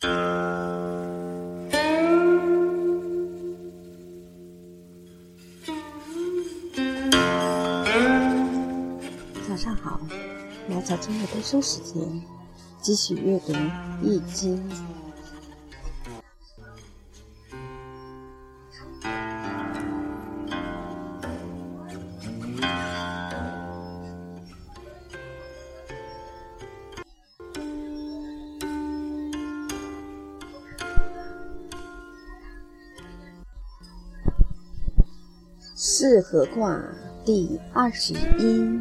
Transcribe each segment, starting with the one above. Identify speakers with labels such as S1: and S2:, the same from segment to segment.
S1: 早上好，来早今日读书时间，继续阅读《易经》。合卦第二十一，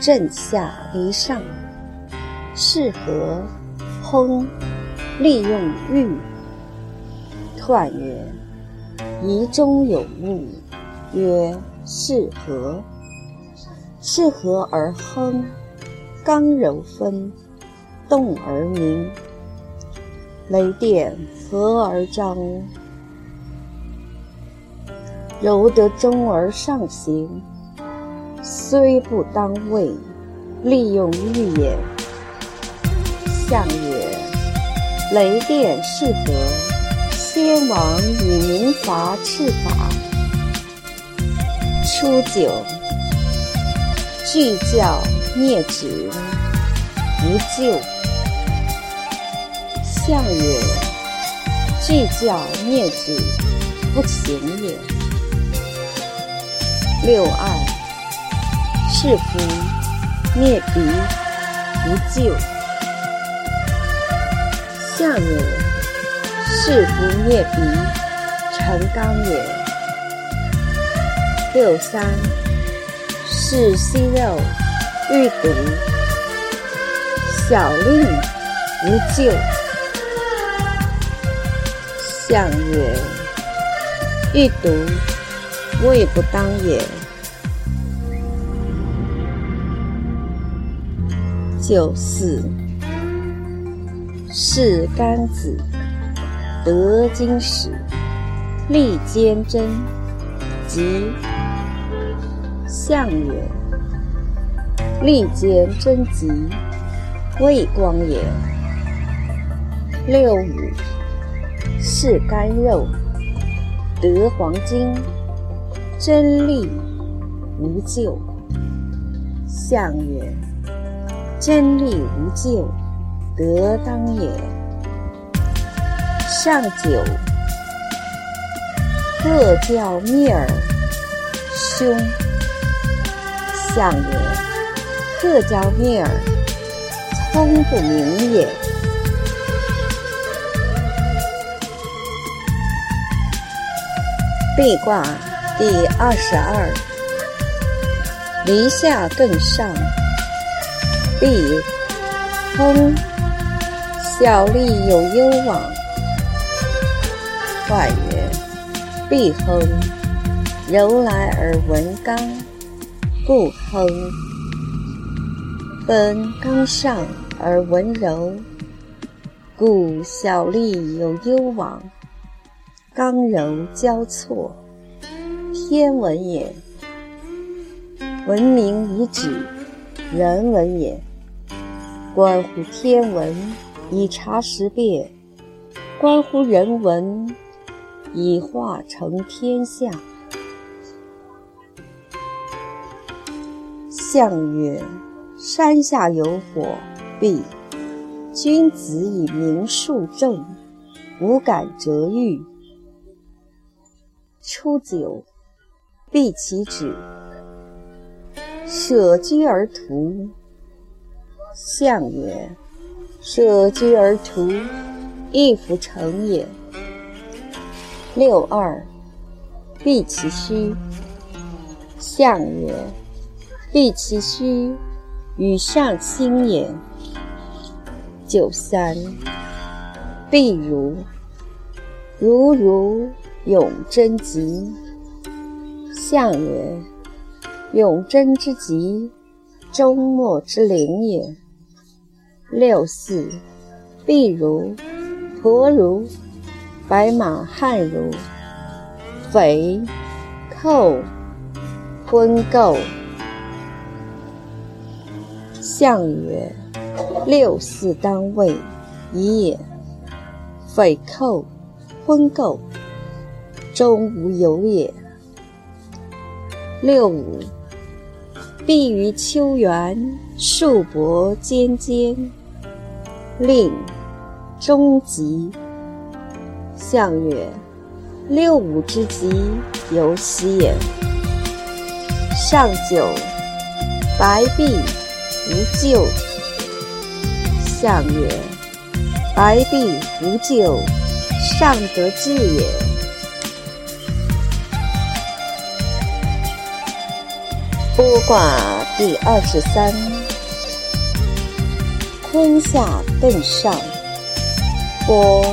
S1: 震下离上，适合亨，利用玉。彖曰：宜中有物，曰适合。适合而亨，刚柔分，动而明。雷电合而张。柔得中而上行，虽不当位，利用欲也。象曰：雷电是何？先王以民伐赤法。初九，惧教灭职，不咎。象曰：惧教灭职，不行。六二，是福灭鼻，不救。象曰：是福灭鼻，成刚也。六三，是息肉，欲毒，小令无救。象曰：欲毒。未不当也。九四，是干子，得金使，利坚贞，吉。象曰：利坚贞吉，未光也。六五，是干肉，得黄金。真利无咎。象曰：真利无咎，得当也。上九，各教灭耳，凶。象曰：各教灭耳，聪不明也。壁卦。第二十二，离下更上，必亨，小利有攸往。彖曰：必亨，柔来而文刚，故亨。本刚上而文柔，故小利有攸往，刚柔交错。天文也，文明以止人文也。关乎天文，以察时变；关乎人文，以化成天下。象曰：山下有火，必。君子以明数正，无敢折欲。初九。必其止，舍居而图。象曰：舍居而图，亦弗成也。六二，必其虚。象曰：必其虚，与上兴也。九三，必如。如如，永贞吉。象曰：永贞之吉，周末之灵也。六四，必如，驼如，白马汉如，匪寇昏垢。象曰：六四当位，已也。匪寇昏垢，终无有也。六五，必于秋园，树柏尖尖。令终极。象曰：六五之吉，由喜也。上九，白璧无咎。象曰：白璧无咎，上得志也。剥卦第二十三。坤下艮上，剥，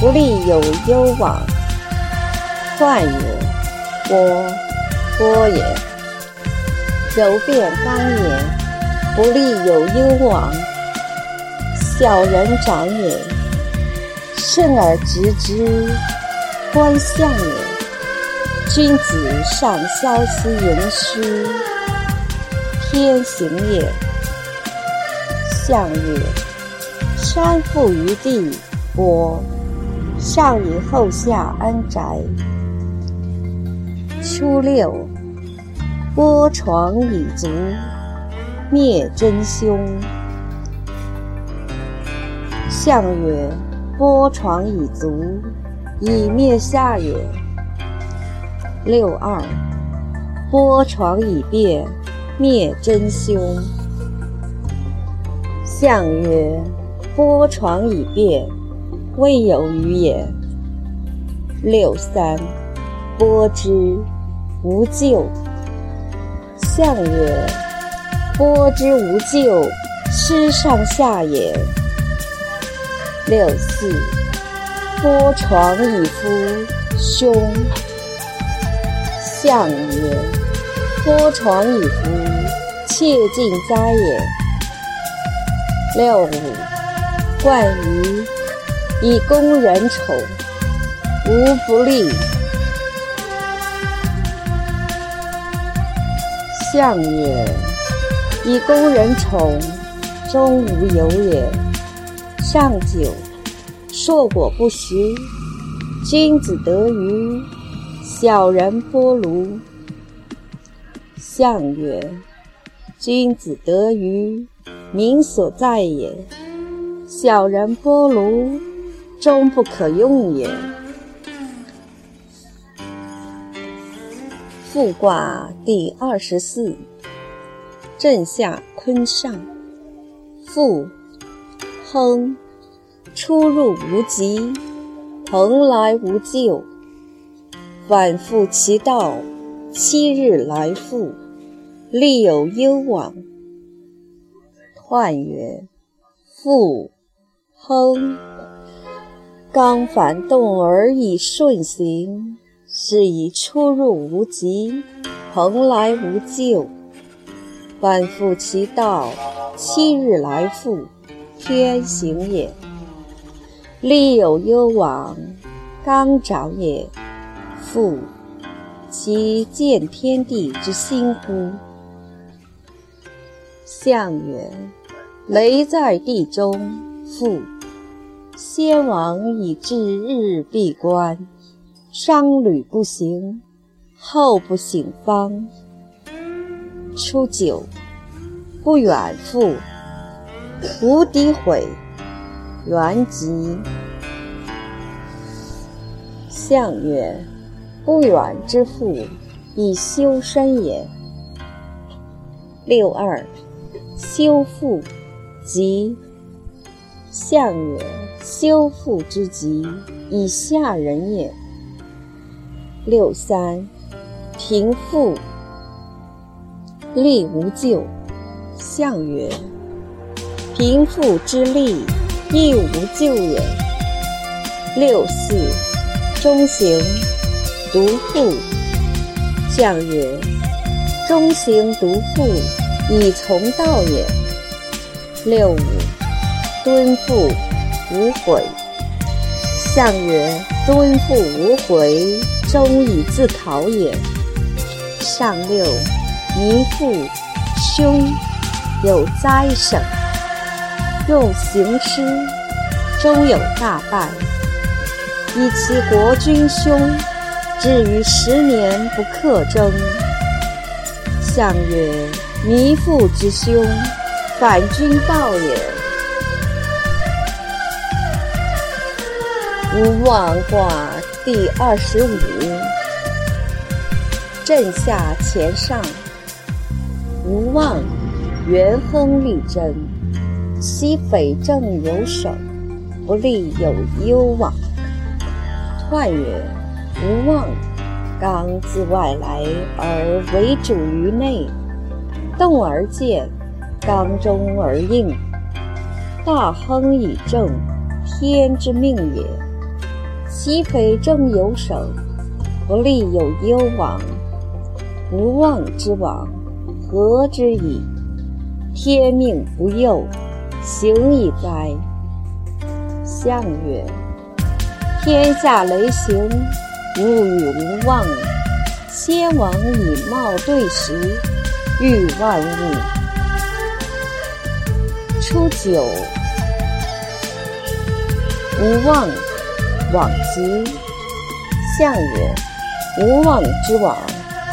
S1: 不利有攸往。彖曰：剥，剥也。柔变刚也，不利有攸往。小人长也，慎而直之，观象也。君子上消息盈虚，天行也。象曰：山覆于地，剥，上以后下安宅。初六，剥床以足，灭真凶。象曰：剥床以足，以灭下也。六二，剥床以变，灭真凶。象曰：剥床以变，未有余也。六三，剥之无咎。象曰：剥之无咎，失上下也。六四，剥床以夫，凶。象曰：剥床以夫，切近哉也。六五，冠于以攻人丑，无不利。象曰：以攻人丑，终无有也。上九，硕果不食，君子得鱼，小人剥庐。象曰：君子得于。民所在也，小人剥庐，终不可用也。复卦第二十四，震下坤上，复，亨，出入无极，蓬莱无咎，反复其道，七日来复，利有攸往。彖曰：复，亨，刚反动而以顺行，是以出入无极，蓬莱无咎。反复其道，七日来复，天行也。利有攸往，刚长也。复，其见天地之心乎？象曰：雷在地中，复。先王以至日闭关，商旅不行，后不省方。初九，不远复，无诋毁，元吉。象曰：不远之复，以修身也。六二。修复，吉。象曰：修复之吉，以下人也。六三，平复，利无咎。象曰：平复之利，亦无咎也。六四，中行，独复。象曰：中行独复。以从道也。六五，敦复无悔。象曰：敦复无悔，终以自考也。上六，弥复，凶，有灾省。用行师，终有大败。以其国君凶，至于十年不克征。相曰：弥父之兄，反君道也。无妄卦第二十五，震下乾上。无妄，元亨利贞，其匪正有守，不利有攸往。彖曰：无妄，刚自外来而为主于内，动而见，刚中而应。大亨以正，天之命也。其匪正有省，不利有攸往。无妄之往，何之矣？天命不佑，行以哉！象曰：天下雷行，物与无妄。先王以貌对时，欲万物。初九，无妄。往吉，象曰：无妄之往，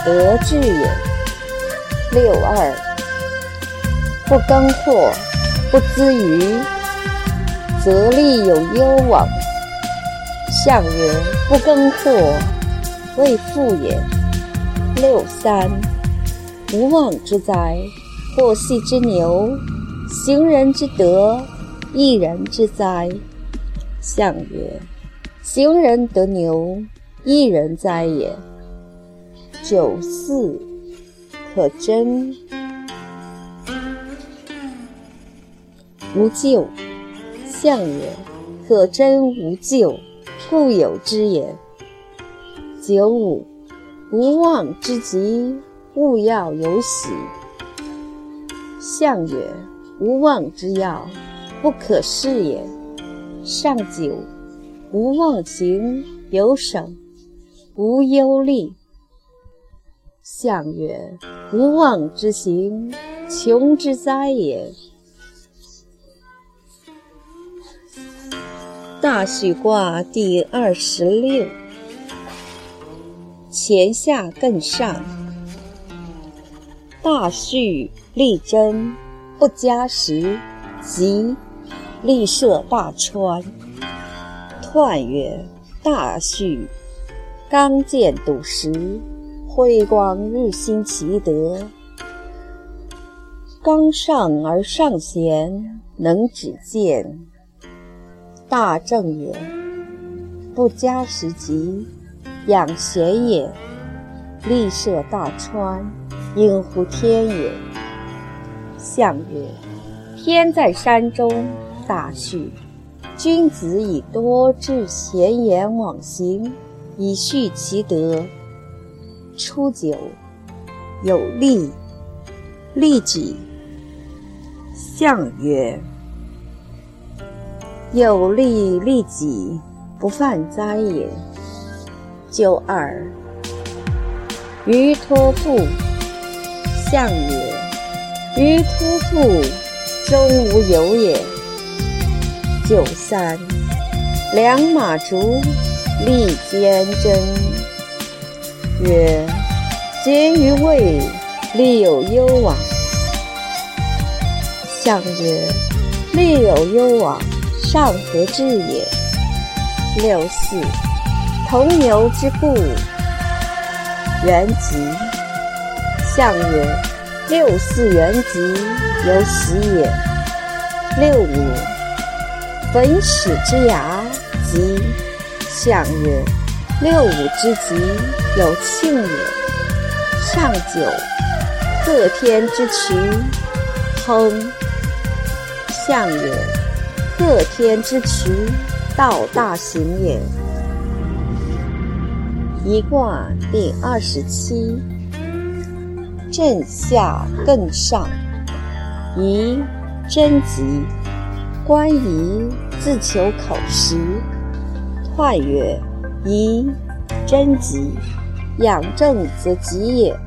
S1: 得志也。六二，不耕获，不资于，则利有攸往。象曰：不耕获，未富也。六三，无妄之灾，祸系之牛，行人之德，一人之灾。象曰。行人得牛，一人哉也。九四，可贞，无咎。象曰：可贞无咎，故有之也。九五，无妄之极，勿要有喜。象曰：无妄之要，不可恃也。上九。无妄情有省，无忧虑。象曰：无妄之行，穷之灾也。大序卦第二十六，乾下艮上。大序利贞，不加时，吉，利涉大川。彖曰：大序，刚健笃实，辉光日新，其德。刚上而上贤，能止见。大正也，不加时吉，养贤也。利涉大川，应乎天也。象曰：天在山中，大序。君子以多致贤言往行，以续其德。初九，有利，利己。象曰：有利利己，不犯灾也。九二，于托付。象曰：于托付，终无有也。九三，良马逐，利坚贞。曰：坚于位，利有攸往。象曰：利有攸往，上何至也？六四，同牛之故，元吉。象曰：六四元吉，有喜也。六五。本始之牙，吉。象曰：六五之吉，有庆也。上九，克天之渠，亨。象曰：克天之渠，道大行也。一卦第二十七，震下艮上，宜贞吉。关仪自求口实。彖曰：宜，贞吉，养正则吉也。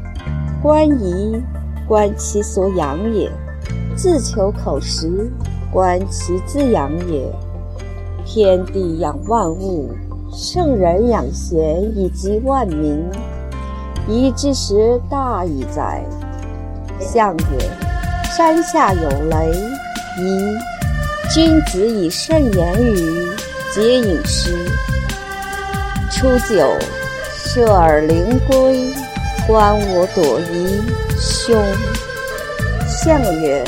S1: 关仪，观其所养也；自求口实，观其自养也。天地养万物，圣人养贤以及万民。宜之时大矣哉！象曰：山下有雷。宜君子以慎言语，节饮食。初九，射而灵龟，观我朵颐，兄。象曰：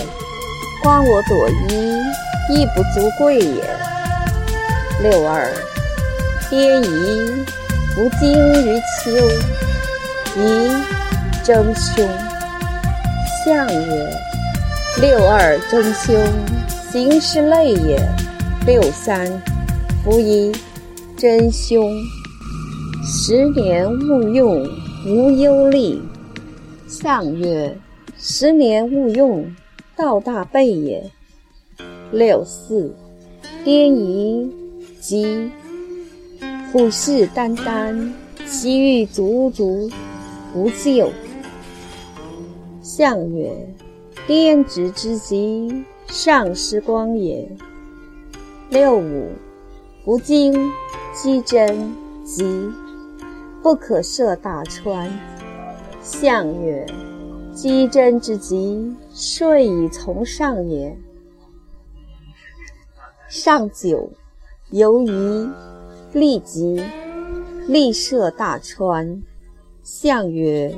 S1: 观我朵颐，亦不足贵也。六二，颠夷，不惊于丘。宜征凶。象曰。六二争凶，行事累也。六三，夫一真凶。十年勿用，无忧虑。象曰：十年勿用，道大备也。六四，颠夷，吉。虎视眈眈，其欲足足，不救。象曰。颠直之极，上失光也。六五，不惊，击真，吉，不可涉大川。象曰：击真之极，顺以从上也。上九，由于利吉，利涉大川。象曰：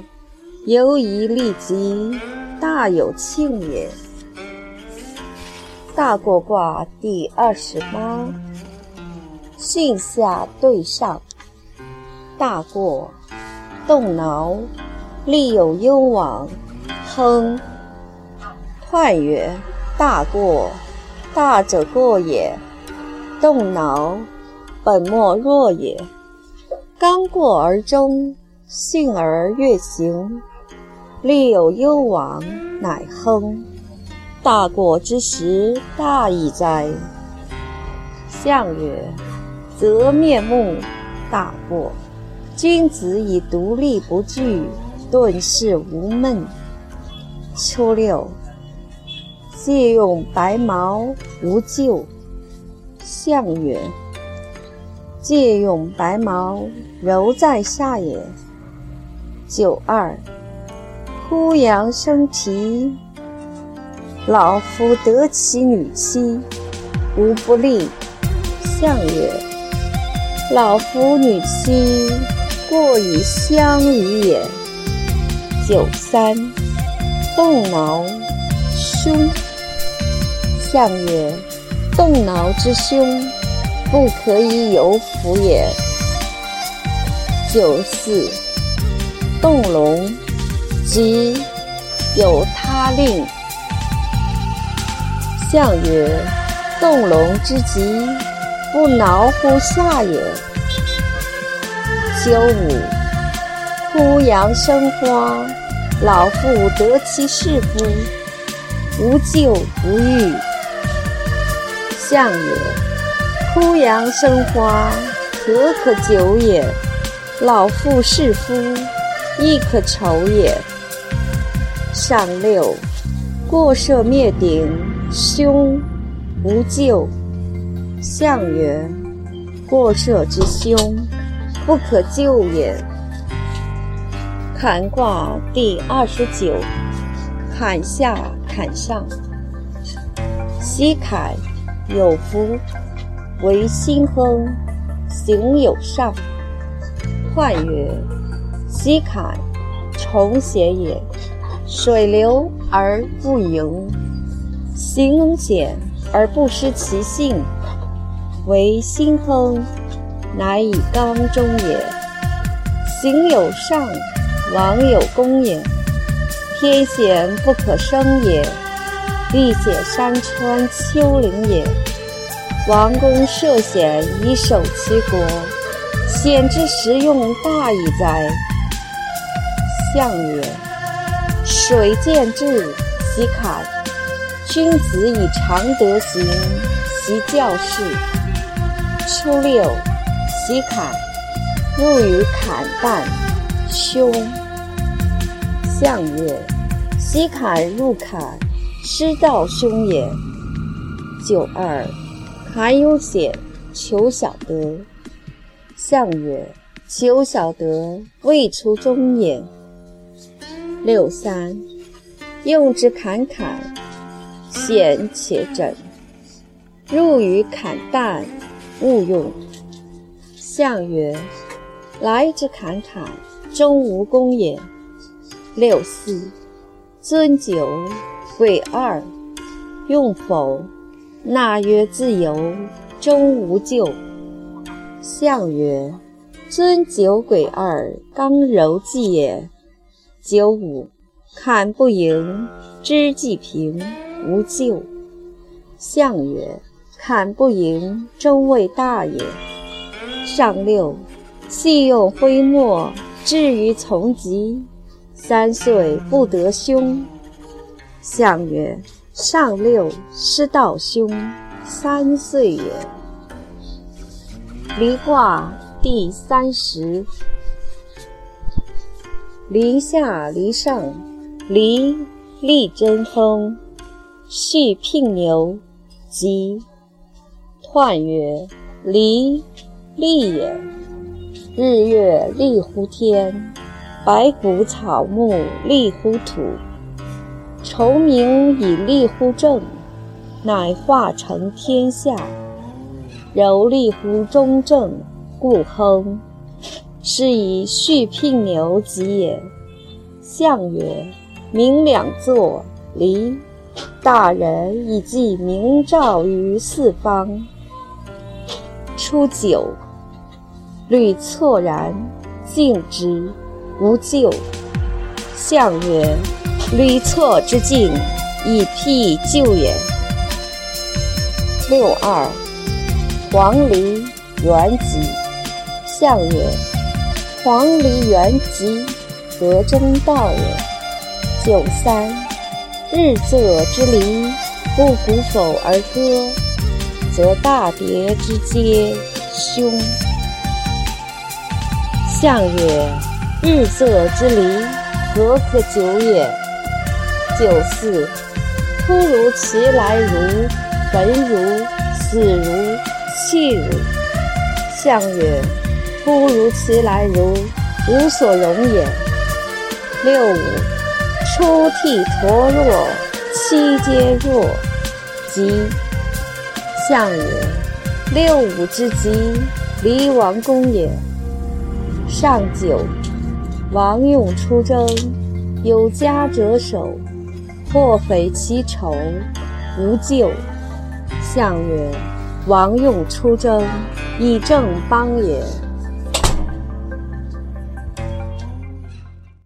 S1: 由于利吉。大有庆也。大过卦第二十八，巽下兑上。大过，动挠，利有攸往，亨。彖曰：大过，大者过也。动挠，本末弱也。刚过而终，信而越行。利有攸往，乃亨。大过之时，大矣哉！象曰：则面目大过。君子以独立不惧，顿世无闷。初六，借用白毛，无咎。象曰：借用白毛，柔在下也。九二。枯杨生啼，老夫得其女妻，无不利。象曰：老夫女妻，过以相与也。九三，动挠，凶。象曰：动挠之凶，不可以有福也。九四，动龙。即有他令。象曰：动龙之极，不挠乎下也。九五，枯杨生花，老妇得其士夫，无咎不欲。象曰：枯杨生花，何可久也？老妇士夫，亦可愁也。上六，过涉灭顶，凶，无咎。象曰：过涉之凶，不可救也。坎卦第二十九，坎下坎上。西坎有福，为心亨，行有上。彖曰：西坎，重险也。水流而不盈，行险而不失其性，为心亨，乃以刚中也。行有上，王有功也。天险不可生也，地险山川丘陵也。王公涉险以守其国，险之时用大矣哉！象曰。水见至，其坎。君子以常德行，其教事。初六，其坎，入于坎旦，凶。象曰：西坎入坎，失道凶也。九二，坎有险，求小得。象曰：求小得，未出中也。六三，用之侃侃，险且整。入于坎淡，勿用。象曰：来之侃侃，终无功也。六四，尊酒，贵二，用否？纳曰自由，终无咎。象曰：尊酒鬼二，刚柔计也。九五，砍不盈，知既平，无咎。象曰：砍不盈，终未大也。上六，细用灰墨，至于从疾，三岁不得凶。象曰：上六，失道凶，三岁也。离卦第三十。离下离上，离利贞风，续聘牛，吉。彖曰：离，利也。日月丽乎天，白骨草木立乎土。虫鸣以利乎政，乃化成天下。柔立乎中正，故亨。是以续聘牛吉也。象曰：明两作，离。大人以继明照于四方。初九，履错然，敬之，无咎。象曰：履错之敬，以辟咎也。六二，黄鹂元吉。象曰。黄鹂元吉，得中道也。九三，日昃之离，不鼓否而歌，则大蝶之嗟凶。象曰：日色之离，何可久也？九四，突如其来如，焚如，死如，弃如。象曰。突如其来如，无所容也。六五，出涕陀若，七皆若，吉。象曰：六五之吉，离王宫也。上九，王用出征，有家者守，破匪其仇，无咎。象曰：王用出征，以正邦也。